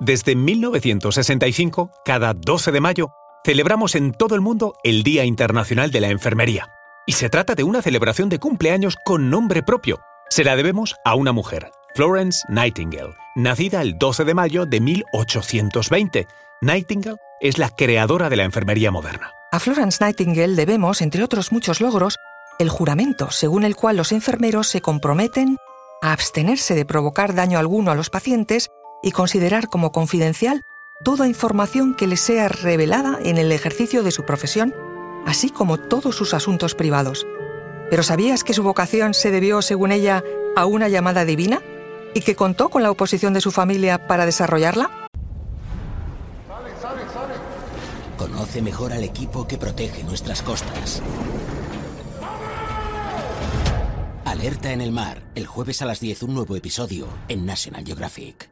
Desde 1965, cada 12 de mayo, celebramos en todo el mundo el Día Internacional de la Enfermería. Y se trata de una celebración de cumpleaños con nombre propio. Se la debemos a una mujer, Florence Nightingale, nacida el 12 de mayo de 1820. Nightingale es la creadora de la enfermería moderna. A Florence Nightingale debemos, entre otros muchos logros, el juramento según el cual los enfermeros se comprometen a abstenerse de provocar daño alguno a los pacientes y considerar como confidencial toda información que les sea revelada en el ejercicio de su profesión, así como todos sus asuntos privados. ¿Pero sabías que su vocación se debió, según ella, a una llamada divina? ¿Y que contó con la oposición de su familia para desarrollarla? Conoce mejor al equipo que protege nuestras costas. Alerta en el mar, el jueves a las 10 un nuevo episodio en National Geographic.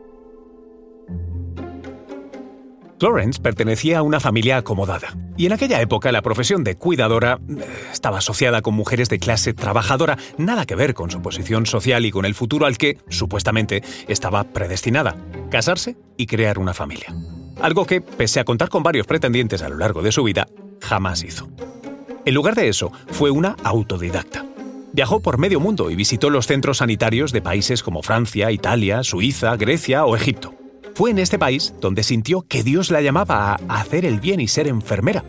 Florence pertenecía a una familia acomodada, y en aquella época la profesión de cuidadora eh, estaba asociada con mujeres de clase trabajadora, nada que ver con su posición social y con el futuro al que, supuestamente, estaba predestinada, casarse y crear una familia. Algo que, pese a contar con varios pretendientes a lo largo de su vida, jamás hizo. En lugar de eso, fue una autodidacta. Viajó por medio mundo y visitó los centros sanitarios de países como Francia, Italia, Suiza, Grecia o Egipto. Fue en este país donde sintió que Dios la llamaba a hacer el bien y ser enfermera.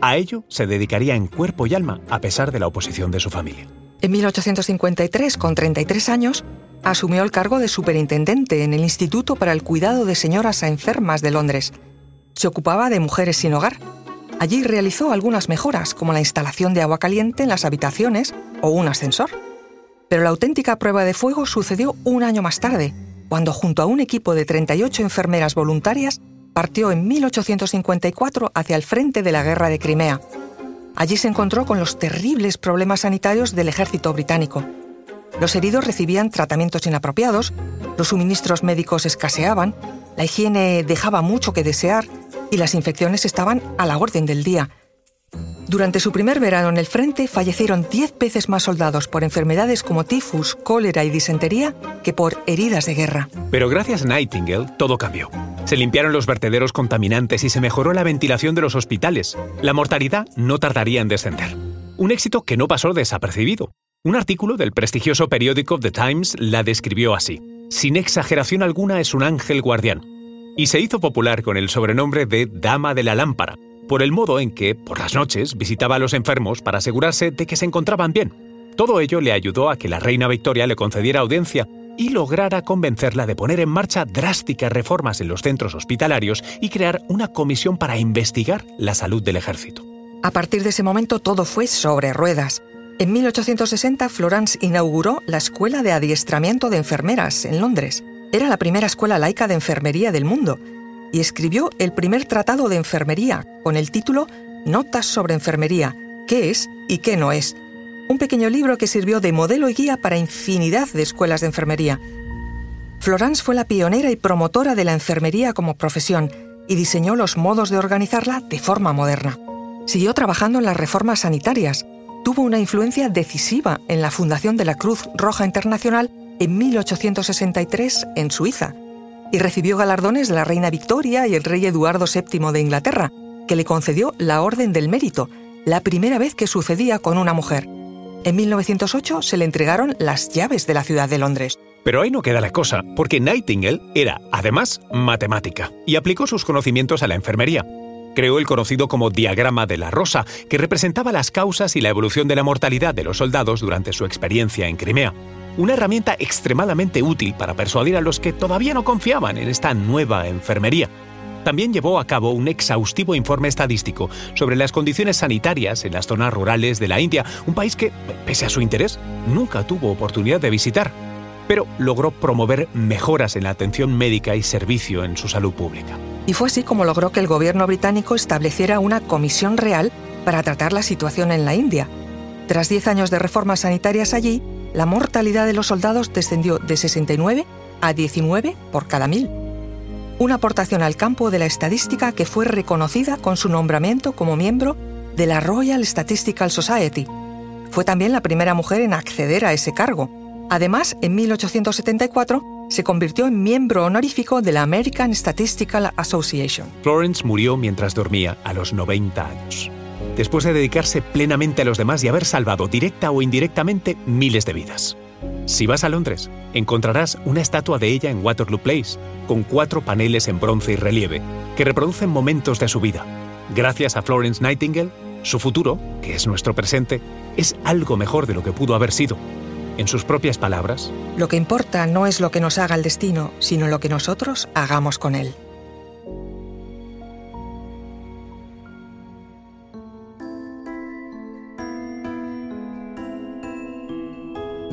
A ello se dedicaría en cuerpo y alma, a pesar de la oposición de su familia. En 1853, con 33 años, asumió el cargo de superintendente en el Instituto para el Cuidado de Señoras Enfermas de Londres. Se ocupaba de mujeres sin hogar. Allí realizó algunas mejoras, como la instalación de agua caliente en las habitaciones o un ascensor. Pero la auténtica prueba de fuego sucedió un año más tarde, cuando junto a un equipo de 38 enfermeras voluntarias partió en 1854 hacia el frente de la guerra de Crimea. Allí se encontró con los terribles problemas sanitarios del ejército británico. Los heridos recibían tratamientos inapropiados, los suministros médicos escaseaban, la higiene dejaba mucho que desear y las infecciones estaban a la orden del día, durante su primer verano en el frente fallecieron 10 veces más soldados por enfermedades como tifus, cólera y disentería que por heridas de guerra. Pero gracias a Nightingale todo cambió. Se limpiaron los vertederos contaminantes y se mejoró la ventilación de los hospitales. La mortalidad no tardaría en descender. Un éxito que no pasó desapercibido. Un artículo del prestigioso periódico The Times la describió así. Sin exageración alguna es un ángel guardián. Y se hizo popular con el sobrenombre de Dama de la Lámpara, por el modo en que, por las noches, visitaba a los enfermos para asegurarse de que se encontraban bien. Todo ello le ayudó a que la reina Victoria le concediera audiencia y lograra convencerla de poner en marcha drásticas reformas en los centros hospitalarios y crear una comisión para investigar la salud del ejército. A partir de ese momento todo fue sobre ruedas. En 1860 Florence inauguró la Escuela de Adiestramiento de Enfermeras en Londres. Era la primera escuela laica de enfermería del mundo y escribió el primer tratado de enfermería con el título Notas sobre enfermería, qué es y qué no es. Un pequeño libro que sirvió de modelo y guía para infinidad de escuelas de enfermería. Florence fue la pionera y promotora de la enfermería como profesión y diseñó los modos de organizarla de forma moderna. Siguió trabajando en las reformas sanitarias. Tuvo una influencia decisiva en la fundación de la Cruz Roja Internacional en 1863 en Suiza y recibió galardones de la reina Victoria y el rey Eduardo VII de Inglaterra, que le concedió la Orden del Mérito, la primera vez que sucedía con una mujer. En 1908 se le entregaron las llaves de la ciudad de Londres. Pero ahí no queda la cosa, porque Nightingale era, además, matemática y aplicó sus conocimientos a la enfermería. Creó el conocido como diagrama de la rosa, que representaba las causas y la evolución de la mortalidad de los soldados durante su experiencia en Crimea una herramienta extremadamente útil para persuadir a los que todavía no confiaban en esta nueva enfermería. También llevó a cabo un exhaustivo informe estadístico sobre las condiciones sanitarias en las zonas rurales de la India, un país que, pese a su interés, nunca tuvo oportunidad de visitar, pero logró promover mejoras en la atención médica y servicio en su salud pública. Y fue así como logró que el gobierno británico estableciera una comisión real para tratar la situación en la India. Tras 10 años de reformas sanitarias allí, la mortalidad de los soldados descendió de 69 a 19 por cada mil. Una aportación al campo de la estadística que fue reconocida con su nombramiento como miembro de la Royal Statistical Society. Fue también la primera mujer en acceder a ese cargo. Además, en 1874 se convirtió en miembro honorífico de la American Statistical Association. Florence murió mientras dormía a los 90 años, después de dedicarse plenamente a los demás y haber salvado directa o indirectamente miles de vidas. Si vas a Londres, encontrarás una estatua de ella en Waterloo Place, con cuatro paneles en bronce y relieve, que reproducen momentos de su vida. Gracias a Florence Nightingale, su futuro, que es nuestro presente, es algo mejor de lo que pudo haber sido. En sus propias palabras, Lo que importa no es lo que nos haga el destino, sino lo que nosotros hagamos con él.